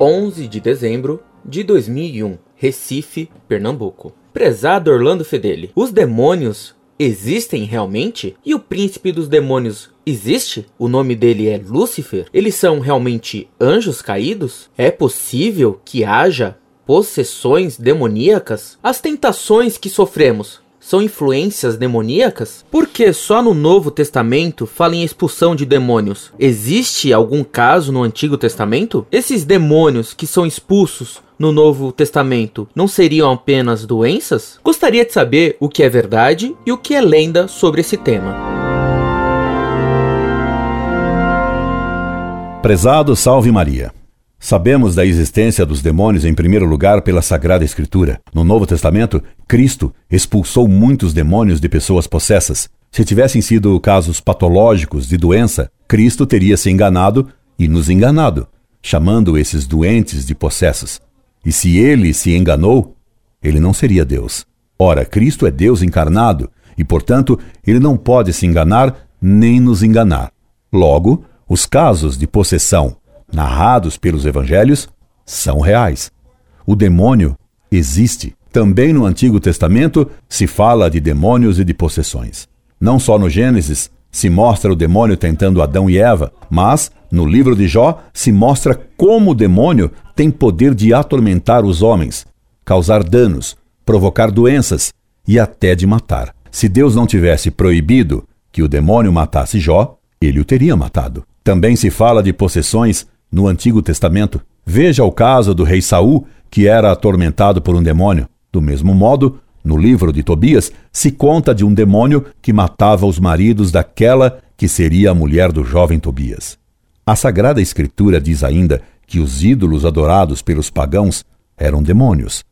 11 de dezembro de 2001, Recife, Pernambuco. Prezado Orlando Fedeli, os demônios existem realmente? E o príncipe dos demônios existe? O nome dele é Lúcifer? Eles são realmente anjos caídos? É possível que haja possessões demoníacas? As tentações que sofremos são influências demoníacas? Por que só no Novo Testamento fala em expulsão de demônios? Existe algum caso no Antigo Testamento? Esses demônios que são expulsos no Novo Testamento não seriam apenas doenças? Gostaria de saber o que é verdade e o que é lenda sobre esse tema. Prezado Salve Maria. Sabemos da existência dos demônios em primeiro lugar pela Sagrada Escritura. No Novo Testamento, Cristo expulsou muitos demônios de pessoas possessas. Se tivessem sido casos patológicos de doença, Cristo teria se enganado e nos enganado, chamando esses doentes de possessos. E se ele se enganou, ele não seria Deus. Ora, Cristo é Deus encarnado e, portanto, ele não pode se enganar nem nos enganar. Logo, os casos de possessão narrados pelos evangelhos são reais. O demônio existe. Também no Antigo Testamento se fala de demônios e de possessões. Não só no Gênesis se mostra o demônio tentando Adão e Eva, mas no livro de Jó se mostra como o demônio tem poder de atormentar os homens, causar danos, provocar doenças e até de matar. Se Deus não tivesse proibido que o demônio matasse Jó, ele o teria matado. Também se fala de possessões no Antigo Testamento. Veja o caso do rei Saul, que era atormentado por um demônio. Do mesmo modo, no livro de Tobias, se conta de um demônio que matava os maridos daquela que seria a mulher do jovem Tobias. A Sagrada Escritura diz ainda que os ídolos adorados pelos pagãos eram demônios.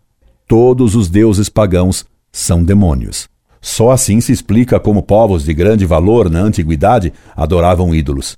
Todos os deuses pagãos são demônios. Só assim se explica como povos de grande valor na antiguidade adoravam ídolos.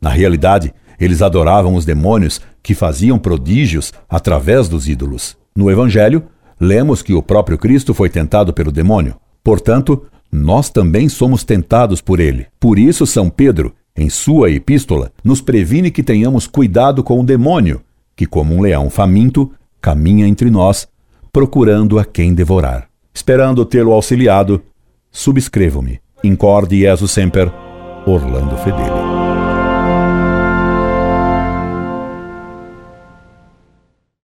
Na realidade, eles adoravam os demônios que faziam prodígios através dos ídolos. No Evangelho, lemos que o próprio Cristo foi tentado pelo demônio. Portanto, nós também somos tentados por ele. Por isso, São Pedro, em sua epístola, nos previne que tenhamos cuidado com o demônio, que, como um leão faminto, caminha entre nós, procurando a quem devorar. Esperando tê-lo auxiliado, subscrevo-me. Incorde Jesus Semper, Orlando Fedeli.